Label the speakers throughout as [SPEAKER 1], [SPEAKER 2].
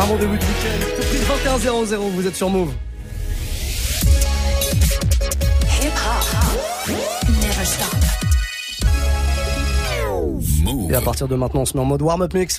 [SPEAKER 1] Un bon début de week-end. Tout prix 21 00, vous êtes sur Move. Et à partir de maintenant, on se met en mode warm-up mix.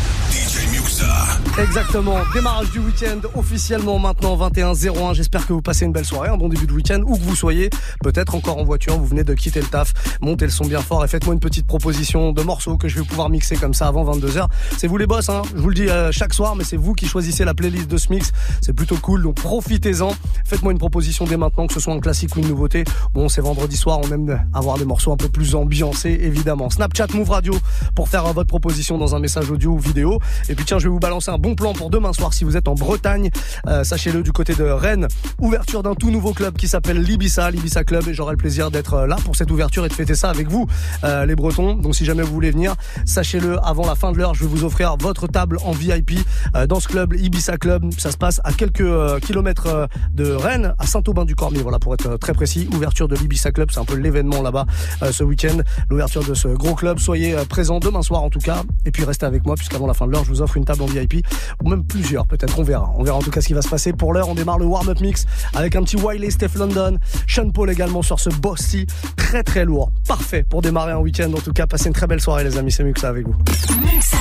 [SPEAKER 1] Exactement. Démarrage du week-end officiellement maintenant 21-01. J'espère que vous passez une belle soirée, un bon début de week-end, où que vous soyez. Peut-être encore en voiture, vous venez de quitter le taf. Montez le son bien fort et faites-moi une petite proposition de morceaux que je vais pouvoir mixer comme ça avant 22h. C'est vous les boss, hein. Je vous le dis euh, chaque soir, mais c'est vous qui choisissez la playlist de ce mix. C'est plutôt cool, donc profitez-en. Faites-moi une proposition dès maintenant, que ce soit un classique ou une nouveauté. Bon, c'est vendredi soir, on aime avoir des morceaux un peu plus ambiancés, évidemment. Snapchat Move Radio pour faire euh, votre proposition dans un message audio ou vidéo. Et puis tiens, je vais vous balancer un bon plan pour demain soir si vous êtes en Bretagne. Euh, Sachez-le du côté de Rennes. Ouverture d'un tout nouveau club qui s'appelle l'Ibissa, l'Ibissa Club. Et j'aurai le plaisir d'être euh, là pour cette ouverture et de fêter ça avec vous, euh, les Bretons. Donc si jamais vous voulez venir, sachez-le, avant la fin de l'heure, je vais vous offrir votre table en VIP dans ce club, Ibiza Club. Ça se passe à quelques kilomètres de Rennes, à Saint-Aubin-du-Cormier. Voilà, pour être très précis. Ouverture de l'Ibissa Club, c'est un peu l'événement là-bas ce week-end. L'ouverture de ce gros club. Soyez présents demain soir en tout cas. Et puis restez avec moi puisqu'avant la fin de l'heure, je vous offre une table VIP ou même plusieurs peut-être. On verra. On verra en tout cas ce qui va se passer. Pour l'heure, on démarre le warm-up mix avec un petit Wiley, Steph London, Sean Paul également sur ce bossy très très lourd. Parfait pour démarrer un week-end. En tout cas, passez une très belle soirée les amis. C'est mieux que ça avec vous.
[SPEAKER 2] Muxa.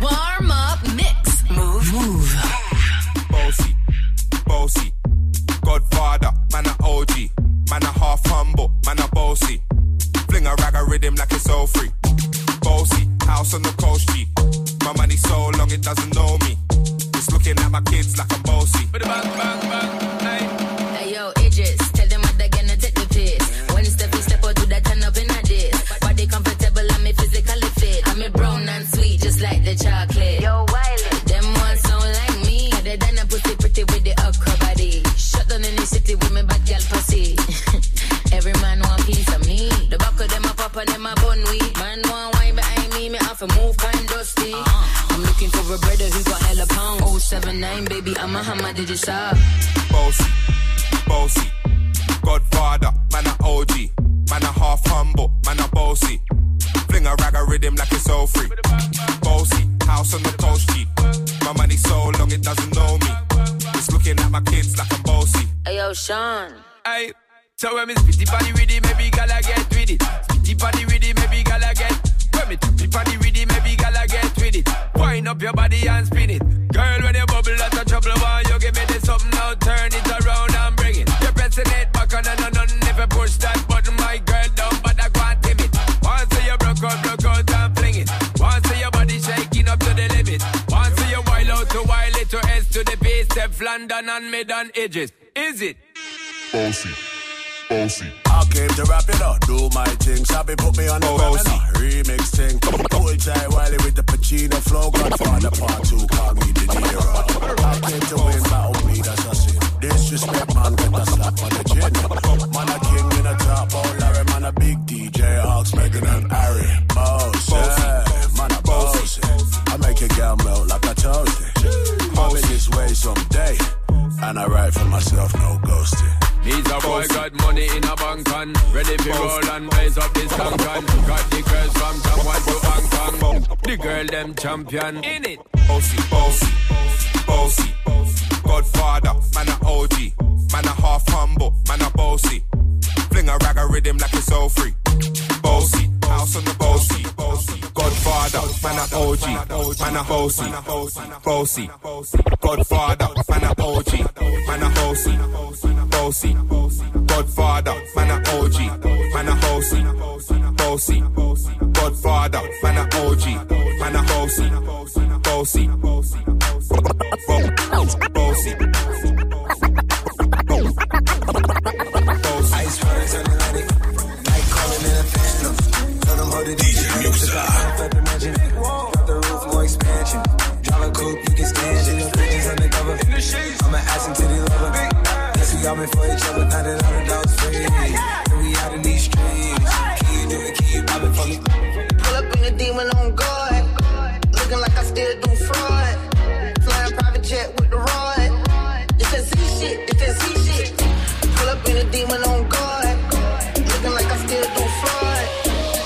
[SPEAKER 2] Warm up. Warm up mix. Move. Move.
[SPEAKER 3] bossy, bossy. Godfather, man a OG, man a half humble, man a bossy. Fling a rag a rhythm like it's all free. Bossy, house on the coast G. My money so long it doesn't know me. It's looking at my kids like I'm bossy.
[SPEAKER 4] Bang, bang, bang, hey.
[SPEAKER 5] Hey yo, Idris, tell them what they're gonna take the piss. When step we step out, do that turn up in a diss. Body comfortable, I'm a physically fit. I'm a brown and sweet, just like the chocolate. Looking for a brother who got hella pound. 079, baby, I'm a hammer, did you stop?
[SPEAKER 3] Bossy, bossy. Godfather, man a OG, man a half humble, man a bossy. Fling a rag a rhythm like it's all free. Bossy, house on the coast G. My money so long it doesn't know me. It's looking at my kids like I'm bossy.
[SPEAKER 5] Hey yo, Sean.
[SPEAKER 4] Hey, so when me spitty body with it, maybe gala get with it. Spitty body with it, maybe gala get. When me tippy body with it, maybe gala get with it. Wind up your body and spin it. Girl, when you bubble, that's a trouble. Why you give me this something now? Turn it around and bring it. You're pressing it back on and on and if you push that button, my girl but I can't tame it. Once you broke out, broke out and fling it. Once your body shaking up to the limit. Once you wild out to wild it to S to the base, London and mid on edges. Is it?
[SPEAKER 6] Bossy. Bossy.
[SPEAKER 7] I came to rap it up, do my thing. Sabi put me on the gram and a remix thing. Hold tight Wiley with the Pacino flow. Godfather part two, call me De Niro. I came to win, battle me, that's a sin. Disrespect, man, get a slap on the chin. Man, a king in a top, oh Larry, man, a big DJ, Hawks, Megan and Harry. Boss, yeah, man, a boss. I make a girl melt like a toasty. I'll be this way someday. And I write for myself, no ghosting.
[SPEAKER 4] Needs a boy got money in a bank and ready to roll and blaze up this tank got the girls from Taiwan to Hong Kong. The girl them champion in it.
[SPEAKER 3] Bossy, bossy, bossy. Godfather, man a OG, man a half humble, man a bossy. Fling a rag a rhythm like it's all free. Bossy, house on the bossy, bossy. Godfather, man a OG, man a bossy, bossy. Godfather, man a OG, man a bossy, bossy. Godfather, man a OG, man a bossy, bossy. Godfather, man a OG, man a bossy, bossy. Bossy.
[SPEAKER 8] Ice
[SPEAKER 9] We all been for each other, now that all the dogs free. And we out in these streets. Keep doing, keep popping for me.
[SPEAKER 10] Pull up in the demon on guard. Looking like I still do fraud. Flying private jet with the rod. It's that Z shit, it's that Z shit. Pull up in the demon on guard. Looking like I still do fraud.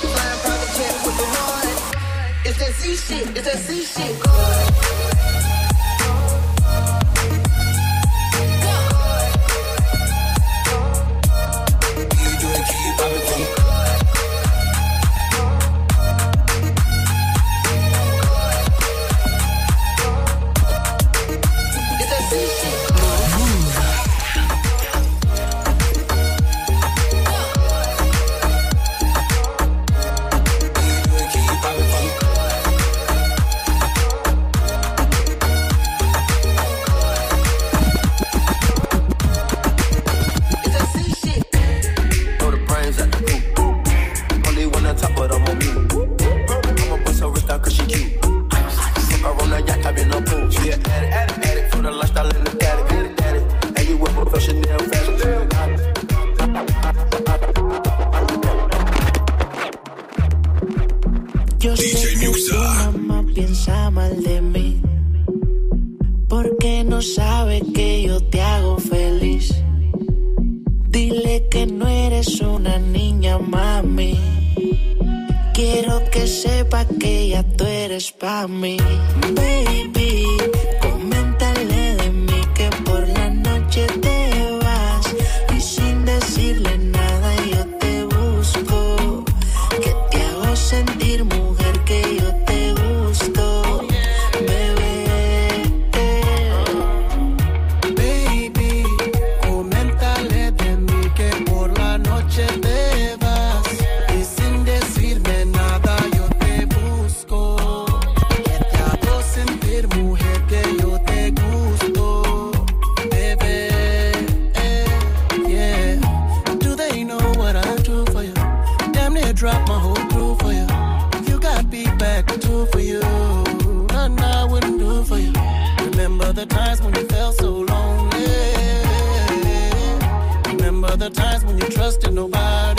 [SPEAKER 10] Flying private jet with the rod. It's that Z shit, it's that Z shit.
[SPEAKER 11] Drop my whole crew for you. You got beat back two for you. Nothing I wouldn't do for you. Remember the times when you felt so lonely. Remember the times when you trusted nobody.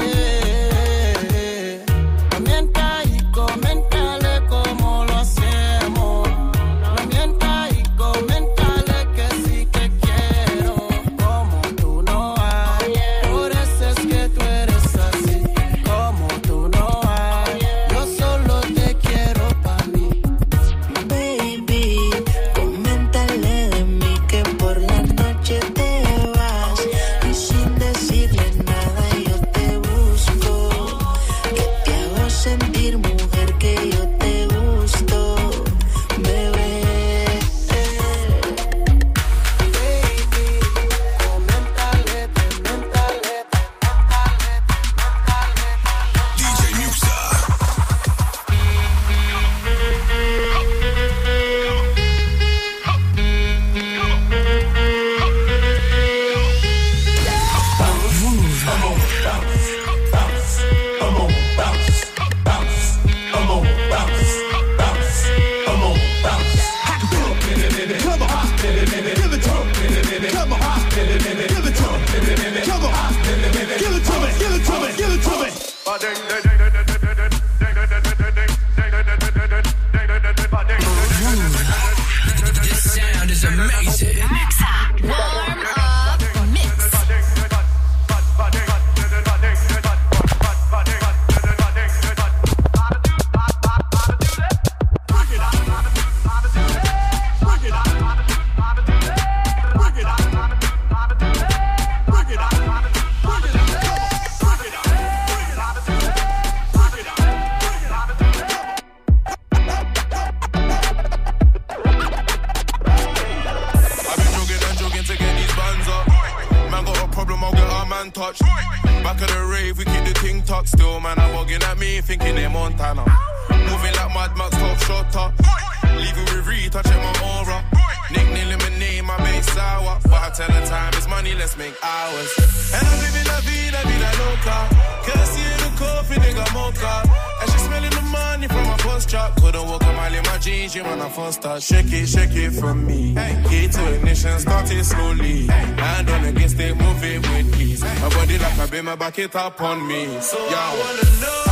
[SPEAKER 12] Shake it, shake it from me. Key to ignition, start it slowly. Hand on against it, move it
[SPEAKER 13] with ease. My body like a beam, my back it up
[SPEAKER 12] on me. So Yo. I wanna know.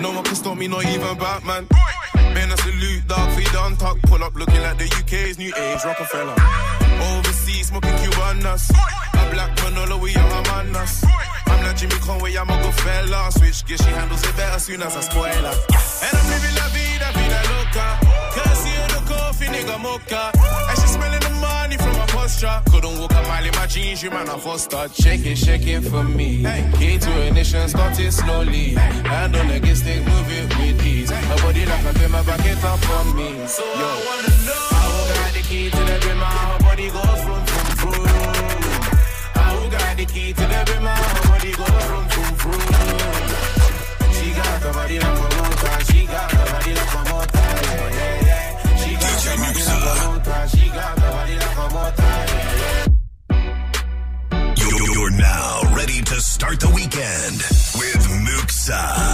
[SPEAKER 12] No one can stop me, not even Batman. Man, I salute, dog, don't talk. Pull up looking like the UK's new age Rockefeller. Overseas, smoking Cubanas. A black panola all the manas. I'm like Jimmy Conway, I'm a good fella. Switch gear, she handles it better soon as I spoil her. And I'm living la vida, vida loca. Curse you the coffee, nigga mocha. And she smelling the money from my posture. Couldn't walk While imagine you man, I first start shaking, shaking for me. Key to a nation started slowly. Hand on the gate stick, move it with ease. A body like a my back it up for me.
[SPEAKER 13] So Yo. I wanna know got the key to the bimmer, how body goes from from from. How got the key to the bimmer.
[SPEAKER 6] weekend with
[SPEAKER 14] Muxxa.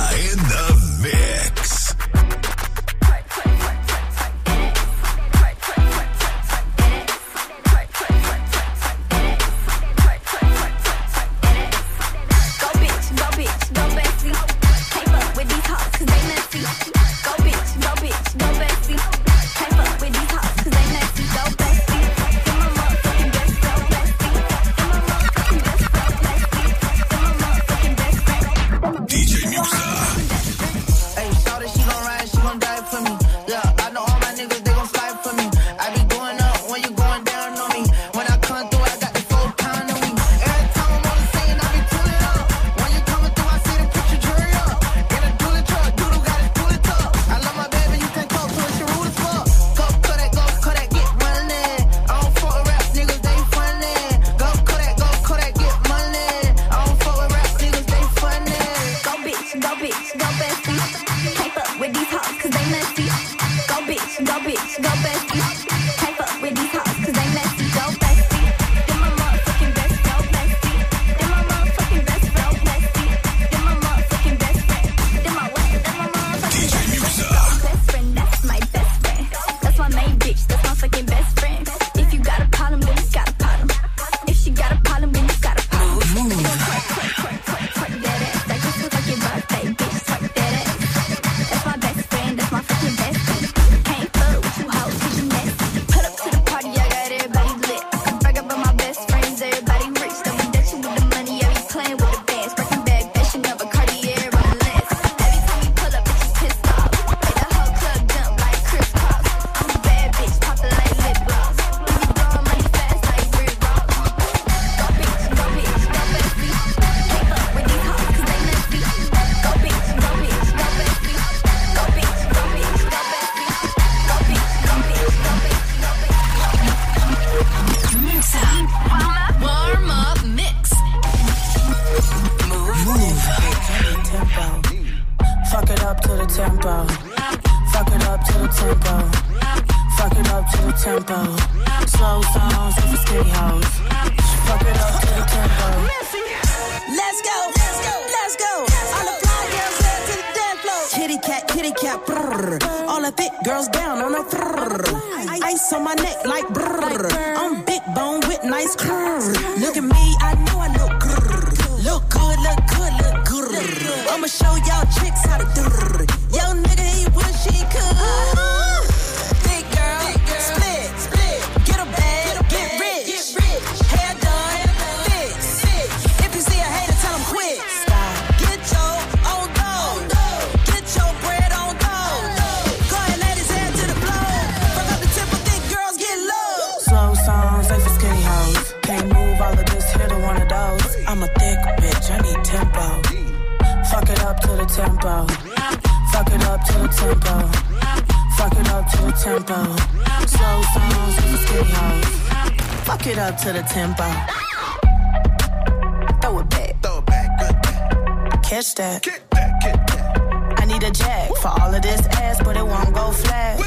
[SPEAKER 14] I need a
[SPEAKER 15] jack for all of
[SPEAKER 16] this
[SPEAKER 17] ass, but it
[SPEAKER 18] won't go flat.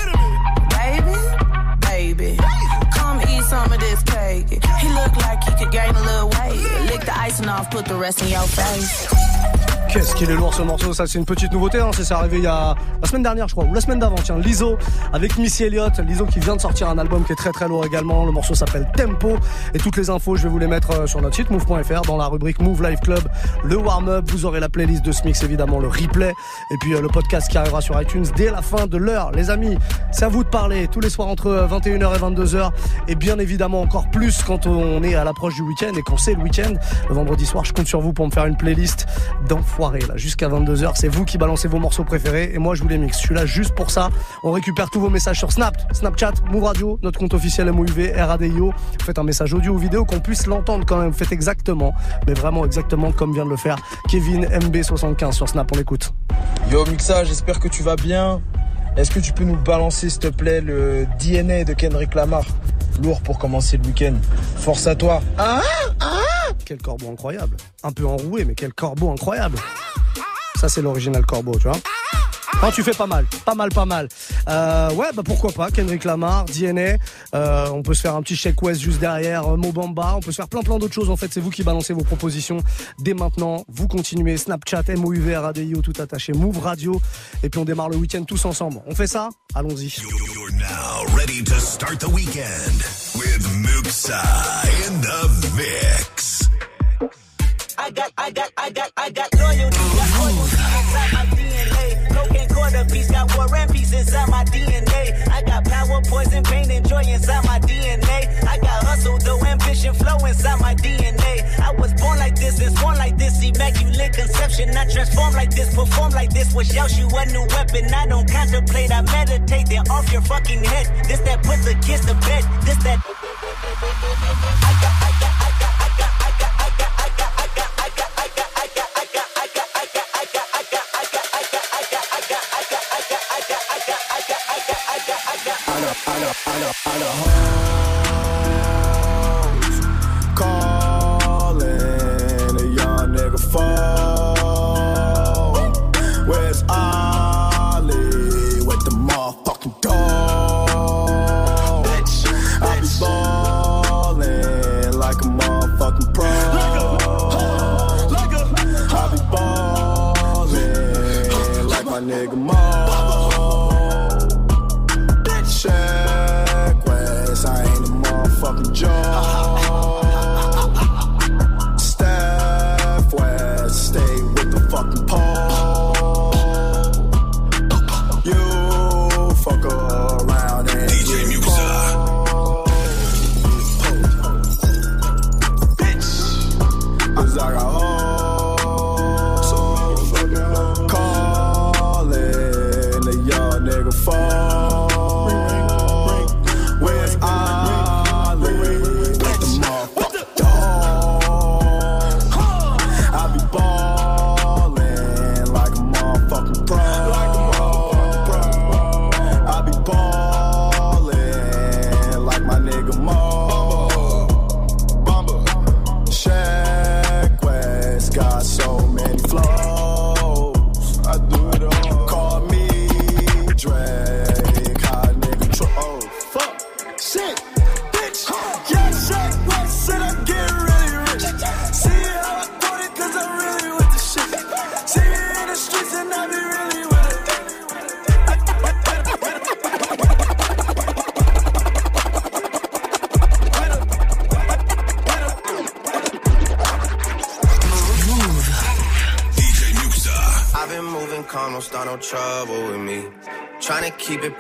[SPEAKER 18] Baby, baby, come eat some of this cake. He look like he could gain a little weight. Lick the
[SPEAKER 17] icing
[SPEAKER 15] off, put the rest in your face.
[SPEAKER 1] Qu'est-ce qu'il est lourd ce morceau, ça c'est une petite nouveauté, hein. ça s'est arrivé il y a la semaine dernière je crois, ou la semaine d'avant, tiens, Lizo avec Missy Elliott, Lizo qui vient de sortir un album qui est très très lourd également, le morceau s'appelle Tempo, et toutes les infos je vais vous les mettre euh, sur notre site move.fr dans la rubrique Move Live Club, le warm-up, vous aurez la playlist de ce mix évidemment, le replay, et puis euh, le podcast qui arrivera sur iTunes dès la fin de l'heure, les amis, c'est à vous de parler, tous les soirs entre euh, 21h et 22h, et bien évidemment encore plus quand on est à l'approche du week-end, et quand c'est le week-end, le vendredi soir je compte sur vous pour me faire une playlist jusqu'à 22h. C'est vous qui balancez vos morceaux préférés et moi je vous les mixe. Je suis là juste pour ça. On récupère tous vos messages sur Snap, Snapchat, Move Radio, notre compte officiel MOUV, RADIO. Faites un message audio ou vidéo qu'on puisse l'entendre quand même. Faites exactement, mais vraiment exactement comme vient de le faire Kevin MB75 sur Snap. On l'écoute.
[SPEAKER 19] Yo Mixa, j'espère que tu vas bien. Est-ce que tu peux nous balancer s'il te plaît le DNA de Kendrick Lamar? Lourd pour commencer le week-end. Force à toi.
[SPEAKER 1] Ah, ah quel corbeau incroyable. Un peu enroué, mais quel corbeau incroyable. Ça, c'est l'original corbeau, tu vois. Tu fais pas mal, pas mal, pas mal. Euh, ouais, bah pourquoi pas, Kendrick Lamar, DNA. Euh, on peut se faire un petit Shake West juste derrière, euh, Mobamba. On peut se faire plein, plein d'autres choses. En fait, c'est vous qui balancez vos propositions dès maintenant. Vous continuez Snapchat, MOUV, RADIO, tout attaché, Move Radio. Et puis on démarre le week-end tous ensemble. On fait ça? Allons-y.
[SPEAKER 6] You're now ready to start the weekend with Muxa in the mix.
[SPEAKER 20] I got, I got, I got, I got loyalty. Got loyalty got war and peace inside my DNA. I got power, poison, pain, and joy inside my DNA. I got hustle, though, ambition, flow inside my DNA. I was born like this, and born like this. Immaculate conception. I transform like this, perform like this. Wish out you a new weapon. I don't contemplate, I meditate. Then off your fucking head. This that put the kids to bed. This that. I I
[SPEAKER 21] know. Hoes calling a young nigga. Where's Ollie with the motherfucking dog? I be ballin' like a motherfucking pro. I be ballin' like my nigga Mo.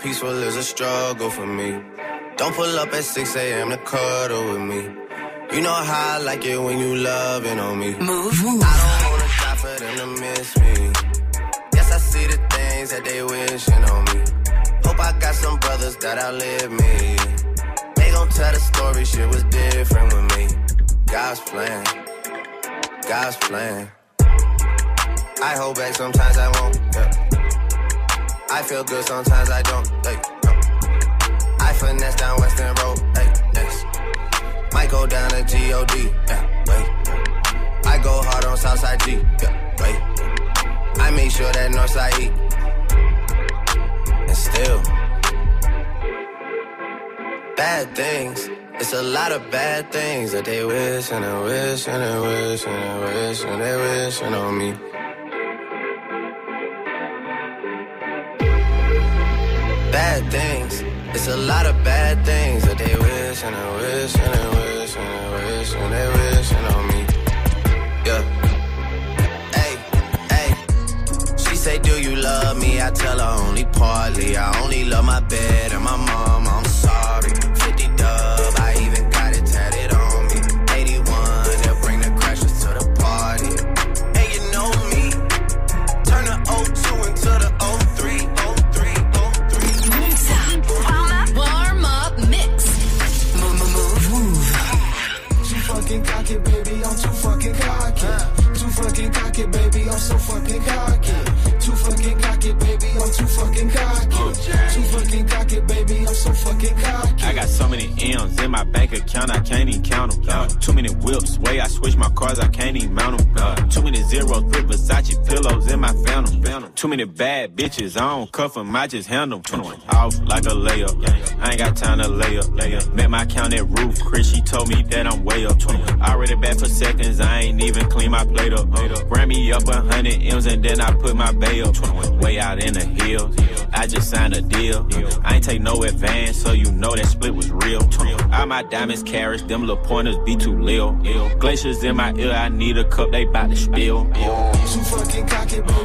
[SPEAKER 22] Peaceful is a struggle for me. Don't pull up at 6 a.m. to cuddle with me. You know how I like it when you loving on me.
[SPEAKER 2] Move, move.
[SPEAKER 22] I don't wanna die for them to miss me. Yes, I see the things that they wishing on me. Hope I got some brothers that outlive me. They gon' tell the story, shit was different with me. God's plan, God's plan. I hold back sometimes I won't. Yeah. I feel good sometimes I don't. Hey, no. I finesse down Western Road. Hey, next. Might go down to God. Yeah, wait. I go hard on Southside G. Yeah, wait. I make sure that Northside E. And still, bad things It's a lot of bad things that they wish and they wish and they wish and they wish and they wish on me. Bad things. It's a lot of bad things that they wish and they wish and they wish and they wish and they wishing on me. Yeah. Hey, hey. She say, Do you love me? I tell her only partly. I only love my bed and my mom.
[SPEAKER 23] Bad bitches, I don't cuff them, I just handle them. Off like a layup, I ain't got time to lay up. Lay up. Met my count at roof, Chris, she told me that I'm way up. I already back for seconds, I ain't even clean my plate up. Ran me up a hundred M's and then I put my bay up. Way out in the hills, I just signed a deal. I ain't take no advance, so you know that split was real. All my diamonds carrots, them little pointers be too lil. Glaciers in my ear, I need a cup, they bout to spill.
[SPEAKER 11] Too fucking cocky, baby,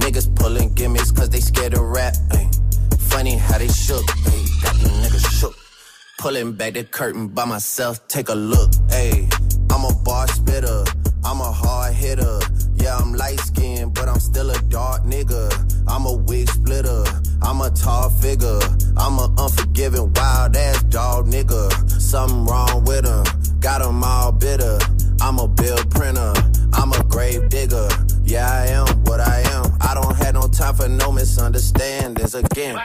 [SPEAKER 22] Niggas pulling gimmicks cause they scared of rap. ay. Funny how they shook, ay, got them niggas shook. Pulling back the curtain by myself, take a look. Ayy, I'm a bar spitter, I'm a hard hitter. Yeah, I'm light skinned, but I'm still a dark nigga. I'm a wig splitter, I'm a tall figure. I'm a unforgiving, wild ass dog nigga. Something wrong with him, got him all bitter. I'm a bill printer, I'm a grave digger. Yeah, I am what I am. I don't have no time for no misunderstandings again.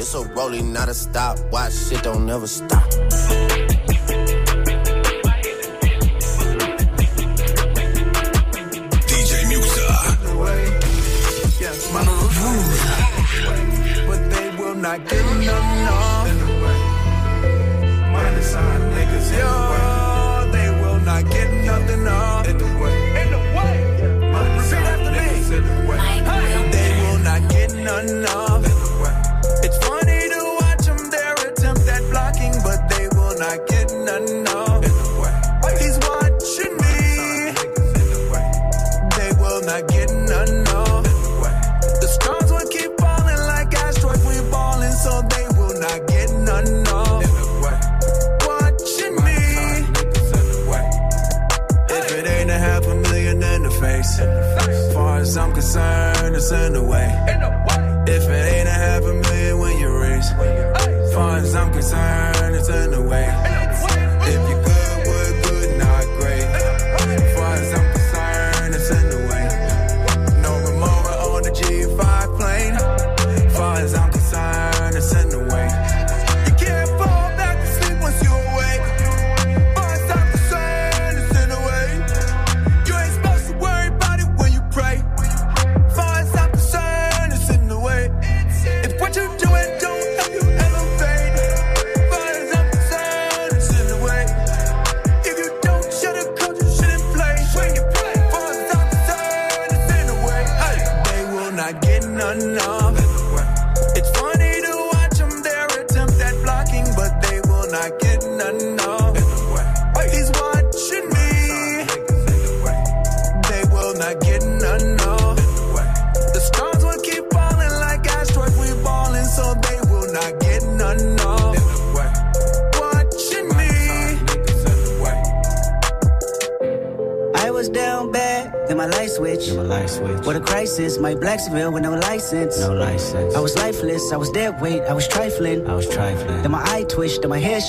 [SPEAKER 22] It's a rolling, not a stop. Watch shit don't never stop.
[SPEAKER 11] Not get enough, no. Minus sign niggas, yo.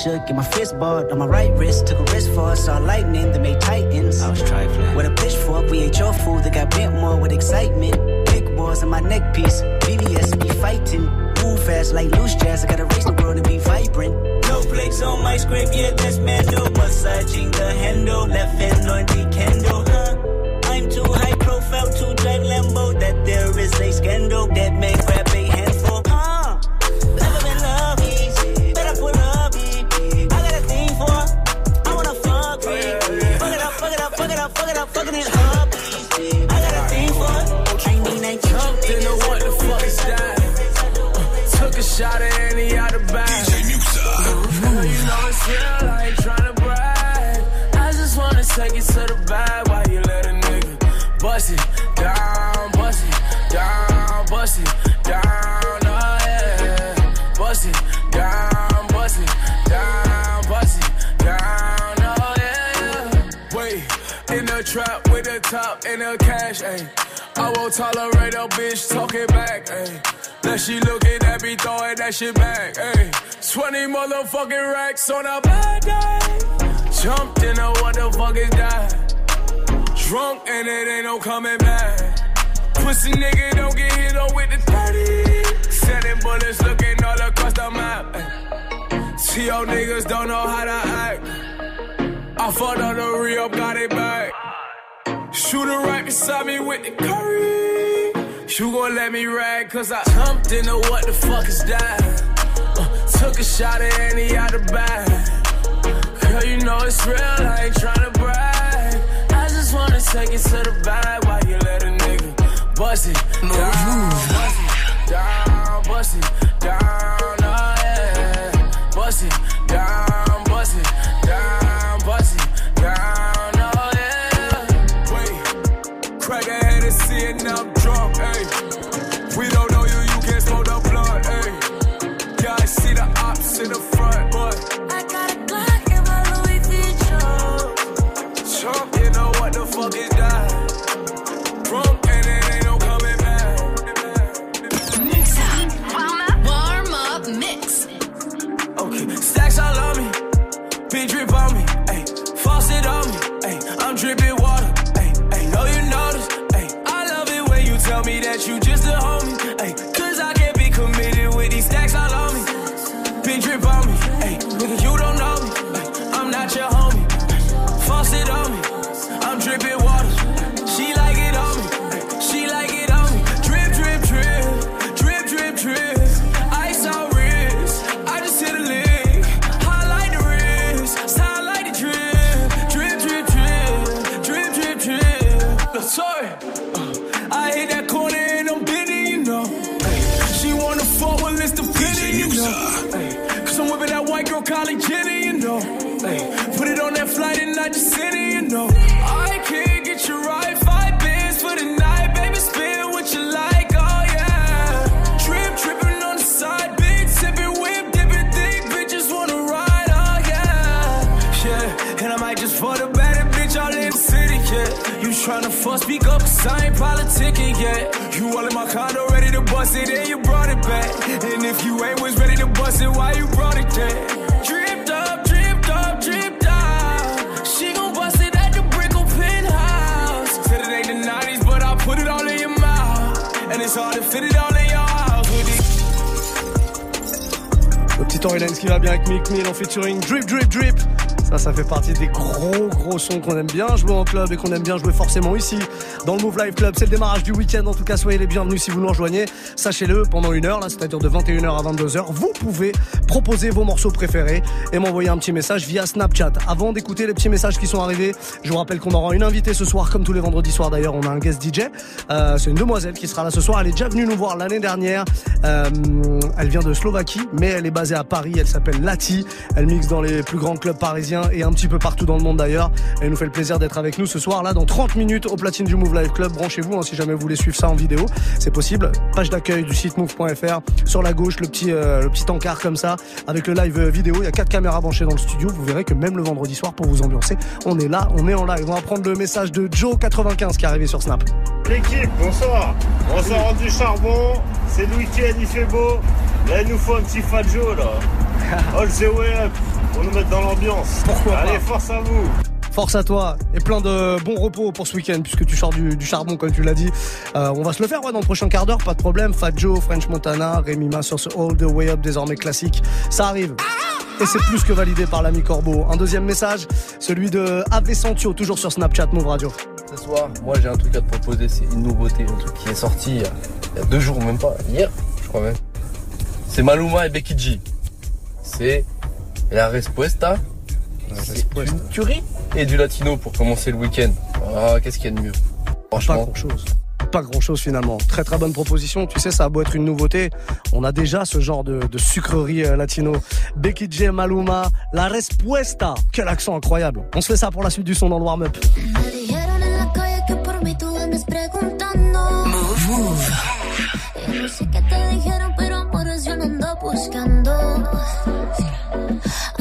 [SPEAKER 20] Shook, and my fist balled on my right wrist. Took a risk for us, saw lightning, then made titans. I was trifling. With a pitchfork, we ate your food that got bent more with excitement. Big balls in my neck piece, BBS be fighting. Move fast like loose jazz, I gotta race the world and be vibrant. No plates on my script, yeah, this that's Mando. Massaging the handle, left hand on the candle, that
[SPEAKER 24] shit back, ayy. 20 motherfucking racks on a bad day. Jumped in a what the fuck is that? Drunk and it ain't no coming back. Pussy nigga don't get hit on with the 30. Sending bullets looking all across the map. See y'all niggas don't know how to act. I fought on the re got it back. Shooter right beside me with the curry. You gon' let me rag, cause I jumped into what the fuck is that? Uh, took a shot at any out the bag. Girl, you know it's real, I ain't tryna brag. I just wanna take it to the bag while you let a nigga bust it down, bust it down, bust it down,
[SPEAKER 1] qu'on aime bien jouer en club et qu'on aime bien jouer forcément ici dans le Move Live Club. C'est le démarrage du week-end. En tout cas, soyez les bienvenus si vous nous rejoignez. Sachez-le, pendant une heure, là, c'est-à-dire de 21h à 22h, vous pouvez proposer vos morceaux préférés et m'envoyer un petit message via Snapchat. Avant d'écouter les petits messages qui sont arrivés, je vous rappelle qu'on aura une invitée ce soir, comme tous les vendredis soirs d'ailleurs. On a un guest DJ. Euh, c'est une demoiselle qui sera là ce soir. Elle est déjà venue nous voir l'année dernière. Euh, elle vient de Slovaquie, mais elle est basée à Paris. Elle s'appelle Lati. Elle mixe dans les plus grands clubs parisiens. parisien et un petit peu partout dans le monde d'ailleurs. Elle nous fait le plaisir d'être avec nous ce soir là dans 30 minutes au platine du Move Live Club. Branchez-vous hein, si jamais vous voulez suivre ça en vidéo, c'est possible. Page d'accueil du site move.fr. Sur la gauche, le petit euh, le petit encart comme ça avec le live vidéo. Il y a quatre caméras branchées dans le studio. Vous verrez que même le vendredi soir pour vous ambiancer, on est là, on est en live. On va prendre le message de Joe95 qui est arrivé sur Snap.
[SPEAKER 25] L'équipe, bonsoir. On sort rendu charbon. C'est le week-end, il fait beau. Là, il nous faut un petit Fat Joe, là. All the way up. Pour nous mettre dans l'ambiance.
[SPEAKER 1] Pourquoi
[SPEAKER 25] Allez,
[SPEAKER 1] pas
[SPEAKER 25] force à vous.
[SPEAKER 1] Force à toi et plein de bons repos pour ce week-end puisque tu sors du, charbon comme tu l'as dit. Euh, on va se le faire ouais, dans le prochain quart d'heure, pas de problème. Fat French Montana, Rémi Ma sur ce All the Way Up désormais classique. Ça arrive. Et c'est plus que validé par l'ami Corbeau. Un deuxième message, celui de Ave Santio, toujours sur Snapchat Move Radio.
[SPEAKER 26] Ce soir, moi j'ai un truc à te proposer, c'est une nouveauté, un truc qui est sorti il y a, il y a deux jours, même pas, hier, je crois même. C'est Maluma et Becky. C'est La Respuesta. C'est une tuerie et du latino pour commencer le week-end. Ah, qu'est-ce qu'il y a de mieux Franchement.
[SPEAKER 1] Pas grand chose. Pas grand chose finalement. Très très bonne proposition. Tu sais, ça a beau être une nouveauté. On a déjà ce genre de, de sucrerie euh, latino. Becky J, Maluma, La Respuesta. Quel accent incroyable. On se fait ça pour la suite du son dans le warm-up.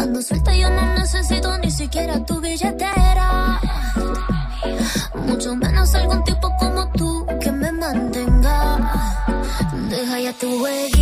[SPEAKER 27] Ando suelta, yo no necesito ni siquiera tu billetera. Mucho menos algún tipo como tú que me mantenga. Deja ya tu jueguito,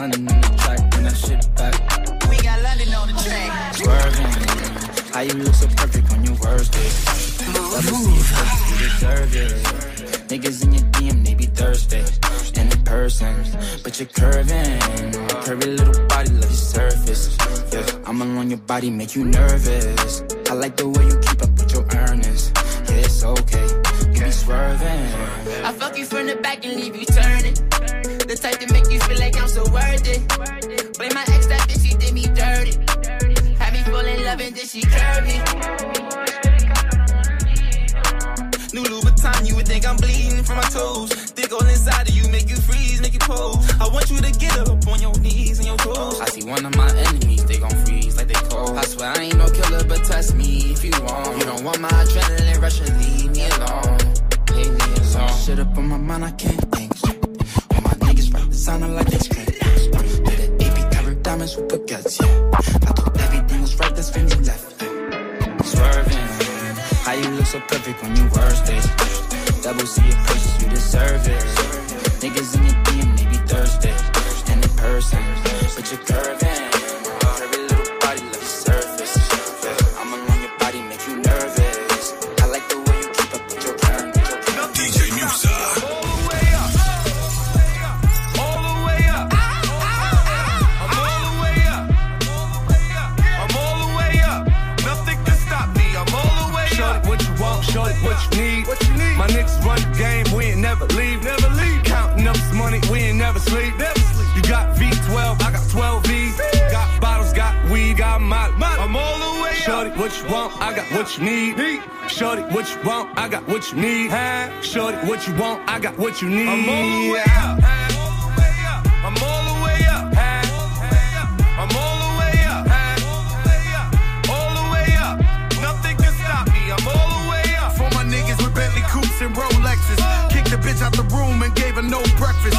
[SPEAKER 28] London on the track, and that shit back.
[SPEAKER 29] We got London on the track.
[SPEAKER 28] Swerving. How you look so perfect on your worst day. Never see it, but you deserve it. Niggas in your DM, they be thirsty. And in person, but you're curving. Curvy little body, love your surface. Yeah, I'm alone, your body make you nervous. I like the way you keep up with your earnings. Yeah, it's okay. You be swerving.
[SPEAKER 29] I fuck you from the back and leave you turning. The type to make you feel like I'm so worth it. Blame my ex, that bitch, she did me dirty. Had me fall in love and then she curvy.
[SPEAKER 12] New Louboutin, you would think I'm bleeding from my toes. Dick all inside of you, make you freeze, make you pose. I want you to get up on your knees and your toes.
[SPEAKER 28] I see one of my enemies, they gon' freeze like they cold. I swear I ain't no killer, but test me if you want. You don't want my adrenaline rush and leave me alone. Leave me alone. Shit up on my mind, I can't think straight. All my rap like they straight. Let it AP covered diamonds with baguettes, yeah. I thought everything was right, that's when you left. Swerving. How you look so perfect when you worst days? Double C your purchase, you deserve it. Niggas in your DM, they be thirsty. And in person, but you're curving.
[SPEAKER 30] Shorty, what you want, I got what you need. Shorty, what you want, I got what you need. Shorty, what you want, I got what you need.
[SPEAKER 12] I'm all the way up. I'm all the way up. I'm all the way up. All the way up. Nothing can stop me. I'm all the way up.
[SPEAKER 31] For my niggas with Bentley coupes and Rolexes. Kicked the bitch out the room and gave her no breakfast.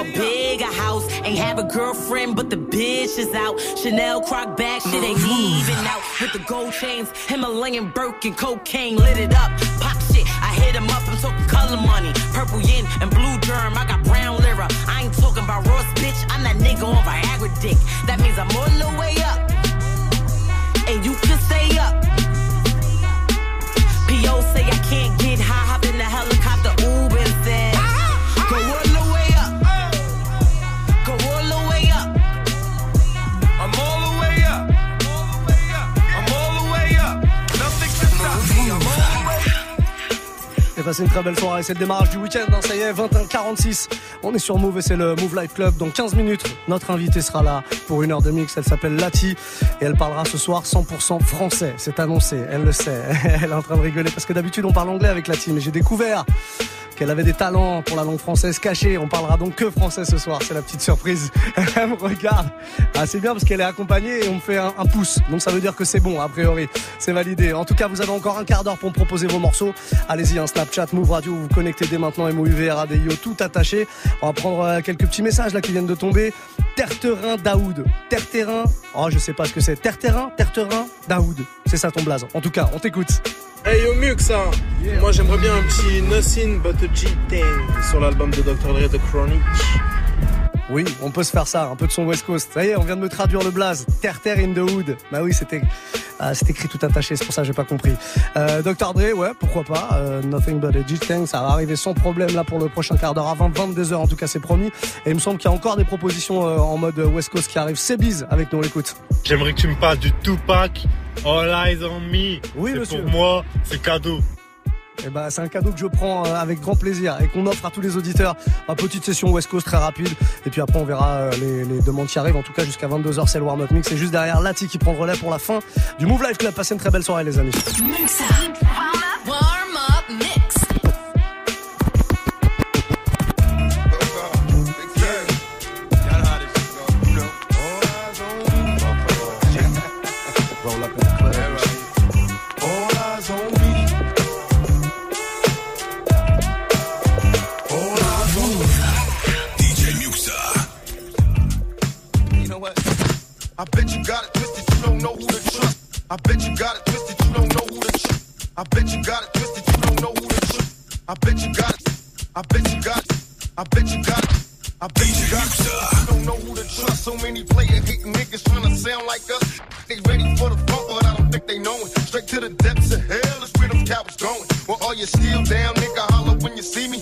[SPEAKER 5] a bigger house. Ain't have a girlfriend, but the bitch is out. Chanel croc bag, shit ain't even out. With the gold chains, Himalayan Birkin, cocaine lit it up. Pop shit, I hit him up. I'm talking color money, purple yin and blue germ. I got brown lira. I ain't talking about Ross, bitch. I'm that nigga on Viagra dick. That means I'm all the way
[SPEAKER 1] C'est passé une très belle soirée, c'est le démarrage du week-end, hein, ça y est, 21h46. On est sur Move et c'est le Move Life Club. Dans 15 minutes, notre invitée sera là pour une heure de mix. Elle s'appelle Lati et elle parlera ce soir 100% français. C'est annoncé, elle le sait. Elle est en train de rigoler parce que d'habitude on parle anglais avec Lati, mais j'ai découvert qu'elle avait des talents pour la langue française cachée. On parlera donc que français ce soir, c'est la petite surprise. Elle me regarde. C'est bien parce qu'elle est accompagnée et on me fait un, pouce. Donc ça veut dire que c'est bon, a priori. C'est validé. En tout cas, vous avez encore un quart d'heure pour me proposer vos morceaux. Allez-y, un Snapchat, Move Radio, vous vous connectez dès maintenant, MOUV, RADIO, tout attaché. On va prendre euh, quelques petits messages là qui viennent de tomber. Terre-terrain Daoud. Terre-terrain. Oh, je sais pas ce que c'est. Terre-terrain, Daoud. C'est ça ton blaze. En tout cas, on t'écoute.
[SPEAKER 19] Hey yo Mux, hein. moi j'aimerais bien un petit Nothing But a G-Thing sur l'album de Dr. Dre The Chronic.
[SPEAKER 1] Oui, on peut se faire ça, un peu de son West Coast. Ça y est, on vient de me traduire le blaze. Terre Terre in the Hood. Bah oui, c'était ah, c'est écrit tout attaché, c'est pour ça que j'ai pas compris. Euh, Dr Dre, ouais, pourquoi pas. Euh, Nothing but a G-Thing, ça va arriver sans problème là pour le prochain quart d'heure à 20, 22 heures en tout cas, c'est promis. Et il me semble qu'il y a encore des propositions euh, en mode West Coast qui arrivent. C'est bise avec nous, on l'écoute.
[SPEAKER 32] J'aimerais que tu me parles du Tupac, All Eyes on Me.
[SPEAKER 1] Oui,
[SPEAKER 32] C'est
[SPEAKER 1] monsieur.
[SPEAKER 32] Pour moi, c'est cadeau.
[SPEAKER 1] Eh ben, c'est un cadeau que je prends euh, avec grand plaisir et qu'on offre à tous les auditeurs. Une petite session West Coast très rapide. Et puis après, on verra euh, les, demandes qui arrivent. En tout cas, jusqu'à 22h, c'est le warm-up mix. C'est juste derrière Lati qui prend relais pour la fin du Move Life Club. Passez une très belle soirée, les amis.
[SPEAKER 33] I bet you got it
[SPEAKER 19] twisted, you don't know who to shoot.
[SPEAKER 34] I bet you got it twisted, you don't know who to shoot. I bet you got it. I bet you got it. I bet you got it. I bet you got it. You don't know who to trust. So many player hating niggas trying to sound like us. They ready for the funk, but I don't think they know it. Straight to the depths of hell is where them cowards going. Well, all you still down, nigga, holler when you see me.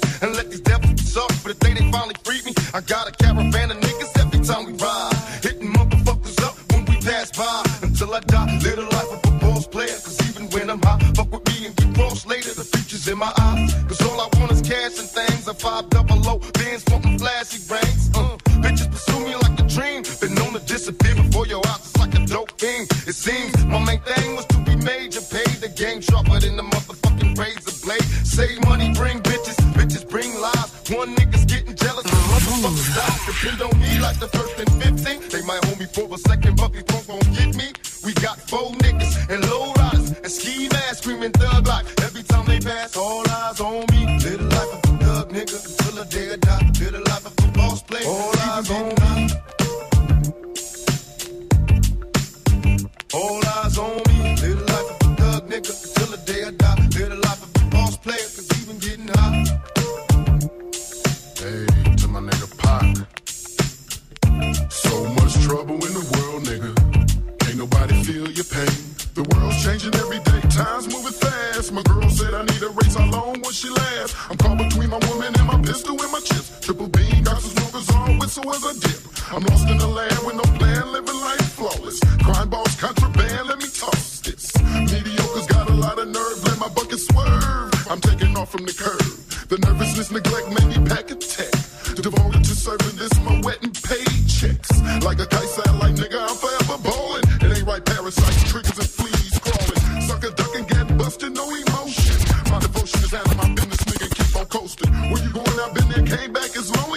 [SPEAKER 35] came back
[SPEAKER 34] as
[SPEAKER 36] one.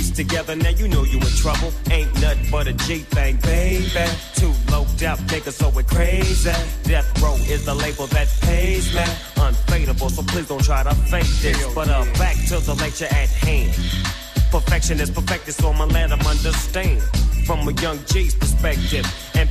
[SPEAKER 36] together, now you know you in trouble. Ain't nothing but a G thing, baby. Too low death, niggas so we crazy. Death row is the label that pays me. Unfadable, so please don't try to fake this. But uh, back to the lecture at hand. Perfection is perfected, so I'ma let them understand. From a young G's perspective,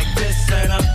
[SPEAKER 36] like this and
[SPEAKER 37] I'm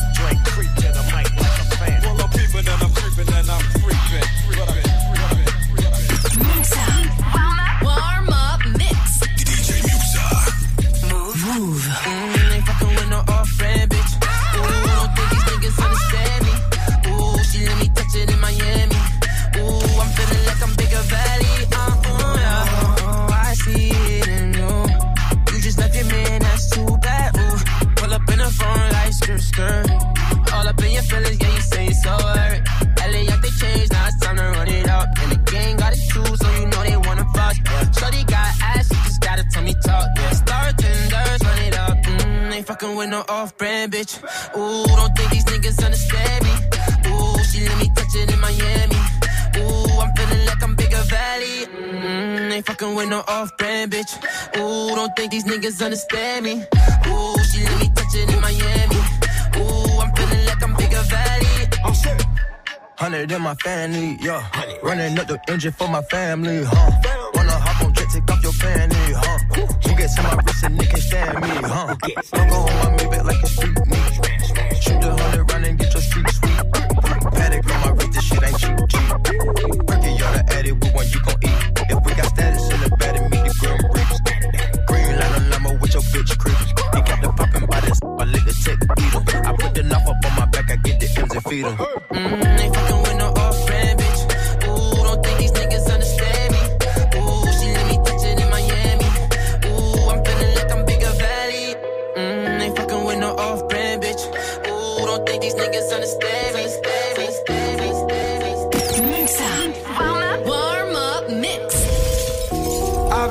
[SPEAKER 38] niggas understand me. Ooh, she let me touch it in Miami. Ooh, I'm feeling like I'm bigger valley. Oh shit.
[SPEAKER 36] Hundred in my family, yeah. Running up the engine for my family, huh? Wanna hop on jet, take off your fanny, huh? You get to my wrist and they can stand me, huh?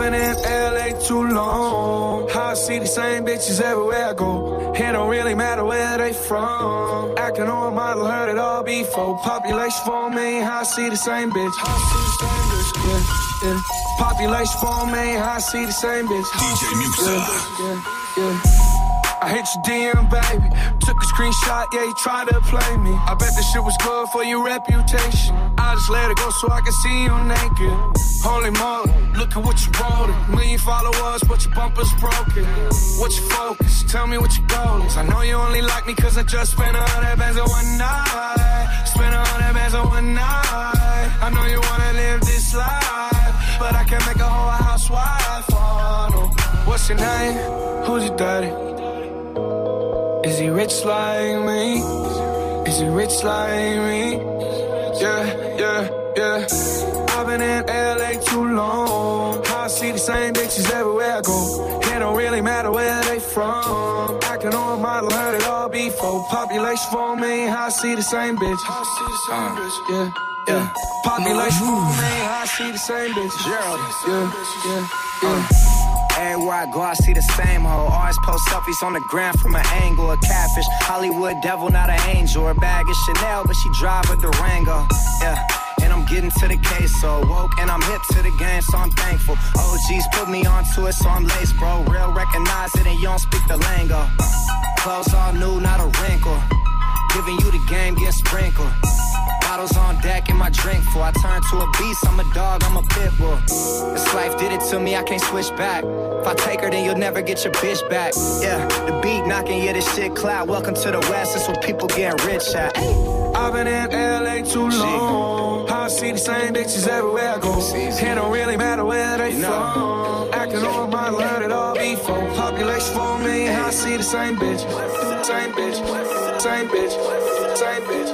[SPEAKER 24] Been in LA too long. I see the same bitches everywhere I go. It don't really matter where they from. Acting on model, heard it all before. Population four million, I see the same bitch. I see the same bitch. Yeah, yeah. Population four million, I see the same bitch.
[SPEAKER 6] DJ Muxxa.
[SPEAKER 24] Yeah, yeah, yeah. I hit your DM, baby. Took a screenshot, yeah, you tried to play me. I bet this shit was good for your reputation. I just let it go so I can see you naked. Holy moly, look at what you wrote. Million followers, but your bumper's broken. What's your focus? Tell me what your goal is. I know you only like me cause I just spent a hundred bands on one night. Spent a hundred bands on one night. I know you wanna live this life, but I can make a whole housewife. Oh, no. What's your name? Who's your daddy? Is he rich like me? Is he rich like me? Yeah, yeah, yeah. I've been in LA too long. I see the same bitches everywhere I go. It don't really matter where they from. Acting on a model, heard it all before. Population for me, I see the same bitch. I see the same uh, bitch. Yeah, yeah. Population for me, I see the same bitch. Yeah, yeah, yeah, yeah. Uh.
[SPEAKER 29] Everywhere I go, I see the same hoe. Always post selfies on the ground from an angle. A catfish, Hollywood devil, not an angel. Her bag is Chanel, but she drive a Durango. Yeah. And I'm getting to the case, so woke and I'm hip to the game, so I'm thankful. OGs put me onto it, so I'm laced, bro. Real recognize it, and you don't speak the lingo. Clothes all new, not a wrinkle. Giving you the game, get sprinkled. Bottles on deck and my drink full. I turn to a beast, I'm a dog, I'm a pit bull. This life did it to me, I can't switch back. If I take her, then you'll never get your bitch back. Yeah, the beat knocking, yeah, this shit cloud. Welcome to the West, that's where people getting rich at.
[SPEAKER 24] I've been in LA too long. I see the same bitches everywhere I go. It don't really matter where they from. Acting on my heard it all before. Population for me, I see the. Same bitch. Same bitch. Same bitch. Same bitch.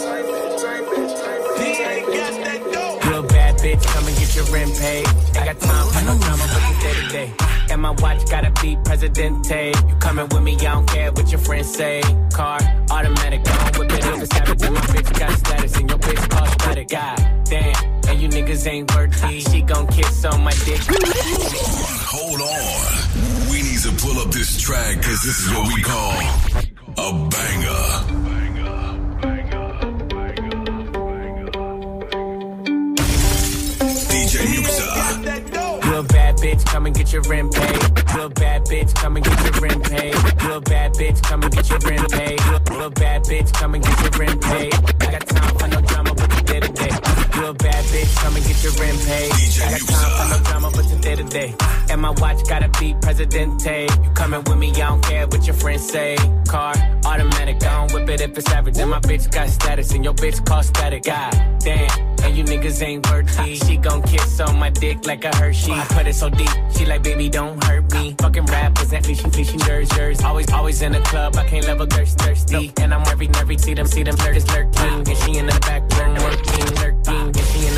[SPEAKER 39] And rent paid. Ain't got time for no drama, but you day to day. And my watch gotta be Presidente. You coming with me, I don't care what your friends say. Car, automatic, don't whip it up, it's savage. And my bitch got status, and your bitch cost credit. God damn, and you niggas ain't worthy. She gon' kiss on my dick.
[SPEAKER 6] Hold on. We need to pull up this track because this is what we call a banger.
[SPEAKER 39] Bitch, come and get your rent paid. Real bad bitch, come and get your rent paid. Real bad bitch, come and get your rent paid. Real bad bitch, come and get your rent paid. I got time for no drama, but today day. Real bad bitch, come and get your rent paid. I got time for no drama, but today to day. And my watch gotta be Presidente. You coming with me, I don't care what your friends say. Car, automatic, I don't whip it if it's average. And my bitch got status, and your bitch cost static. God damn, and you niggas ain't worthy. She gon' kiss on my dick like a Hershey. I put it so deep, she like, baby, don't hurt me. Fucking rappers and fishy, fishy nerds, nerds. Always, always in the club, I can't level thirst, thirsty. And I'm every, every, see them, see them, lurkers, lurking. And she in the back room working, lurking.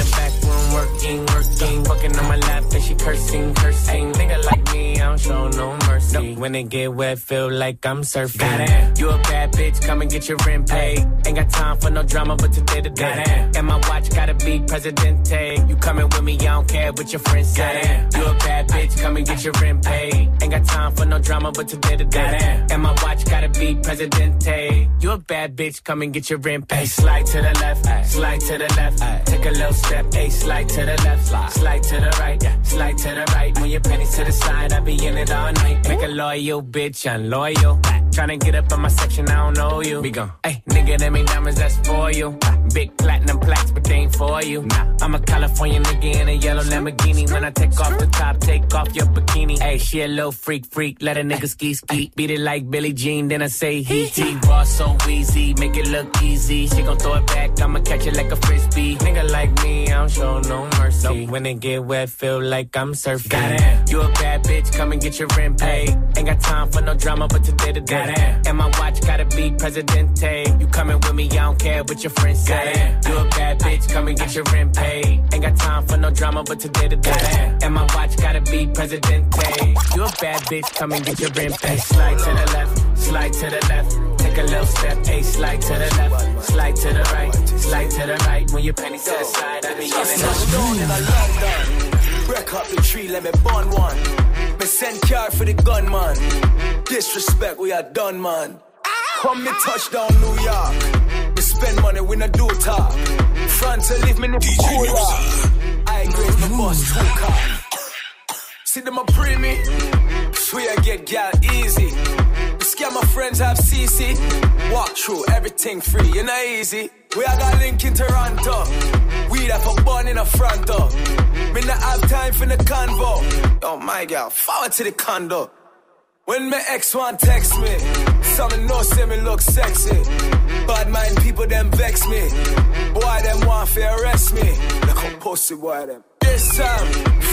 [SPEAKER 39] And she in the back room working, working. Fucking on my lap, and she cursing, cursing. Nigga like me, I don't show no mercy. When it get wet, feel like I'm surfing. Goddamn, you a bad bitch, come and get your rent paid. Ain't got time for no drama, but today to day. And my watch gotta be Presidente. You coming with me, I don't care what your friends say. You a bad bitch, come and get time for no drama, but today to day. And my watch gotta be Presidente. You a bad bitch, come and get your rent paid. Slide to the left, slide to the left. Take a little step, hey, slide to the left, slide to the right, slide to the right. When your pennies to the side, I be in it all night. Make a loyal bitch unloyal. Tryna get up in my section, I don't know you. We go. Hey, nigga, them ain't diamonds, that's for you. Big platinum plaques, but they ain't for you. Nah, I'm a California nigga in a yellow Lamborghini. When I take off the top, take off your bikini. Hey, she a little freak, freak. Let a nigga ski, ski. Beat it like Billie Jean, then I say he, he. Raw so easy, make it look easy. She gon' throw it back, I'ma catch it like a frisbee. Nigga like me, I don't show no mercy. When it get wet, feel like I'm surfing. Goddamn, you a bad bitch, come and get your rent paid. Ain't got time for no drama, but today to day. And my watch gotta be Presidente. You coming with me, I don't care what your friends say. You a bad bitch, come and get your rent paid. Ain't got time for no drama, but today to day. And my watch gotta be Presidente. You a bad bitch, come and get your rent paid. Slide to the left, slide to the left. Take a little step, a slide to the left, slide to the right, slide to the right. When your penny to the side, I be yelling.
[SPEAKER 4] Touchdown in a London. Break up the tree, let me burn one. Me send car for the gunman. Disrespect, we are done, man. Come me touchdown, New York. Spend money, we not do talk. Front to leave me in the cooler. I grade my boss two car. See them a pre me. Swear I get gal easy. The scam my friends have CC. Walk through everything free, you know easy. We I got link in Toronto. We that for born in the front door. Me not have time for the convo. Oh my god, forward to the condo. When my ex one text me, some know say me look sexy. Bad mind people them vex me. Boy them want to arrest me. Look how pussy boy them. This time,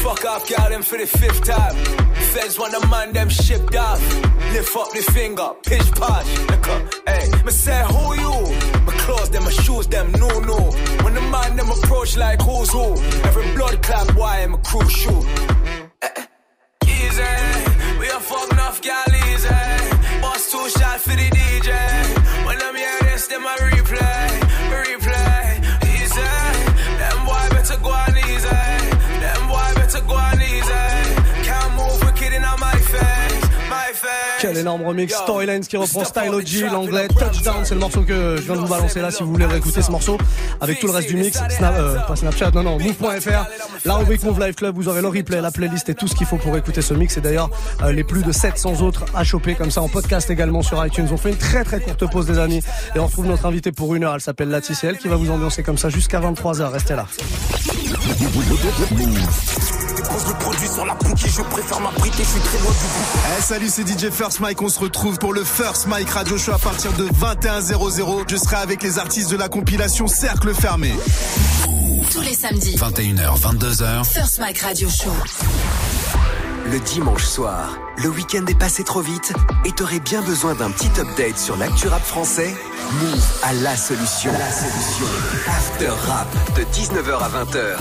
[SPEAKER 4] fuck off, girl, them for the fifth time. Feds want the man, them shipped off. Lift up the finger, pitch posh. Look up, hey, me say, who you? My clothes, them, my shoes, them, no, no. When the man, them approach like who's who. Every blood clap, why I'm a shoot. Eh, eh,
[SPEAKER 1] Quel énorme remix Storylines qui reprend Style OG, l'anglais Touchdown, c'est le morceau que je viens de vous balancer là si vous voulez réécouter ce morceau avec tout le reste du mix. Snap, euh, pas Snapchat, non non, move.fr, la rubrique Move Live Club, vous aurez le replay, la playlist et tout ce qu'il faut pour écouter ce mix. Et d'ailleurs euh, les plus de 700 autres à choper comme ça en podcast également sur iTunes. On fait une très très courte pause les amis. Et on retrouve notre invitée pour une heure, elle s'appelle Laetitia, elle qui va vous ambiancer comme ça jusqu'à 23h, restez là.
[SPEAKER 40] Quand je produis sur la bouquille, je préfère m'abriter, je suis très loin du bout.
[SPEAKER 41] Eh, salut, c'est DJ First Mike. On se retrouve pour le First Mike Radio Show à partir de 21h00. Je serai avec les artistes de la compilation Cercle Fermé.
[SPEAKER 2] Tous les samedis.
[SPEAKER 41] 21h, 22h.
[SPEAKER 2] First Mike Radio Show.
[SPEAKER 42] Le dimanche soir, le week-end est passé trop vite et t'aurais bien besoin d'un petit update sur l'actu rap français? Move à la solution. La solution. After Rap de 19h à 20h.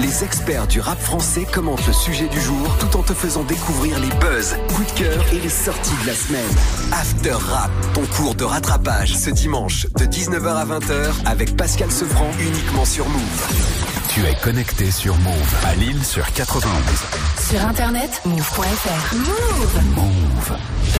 [SPEAKER 42] Les experts du rap français commentent le sujet du jour tout en te faisant découvrir les buzz, coups de cœur et les sorties de la semaine. After Rap, ton cours de rattrapage ce dimanche de 19h à 20h avec Pascal Sevran uniquement sur Move.
[SPEAKER 43] Tu es connecté sur Move à Lille sur 91.
[SPEAKER 2] Sur internet, move.fr. Move.
[SPEAKER 43] Move.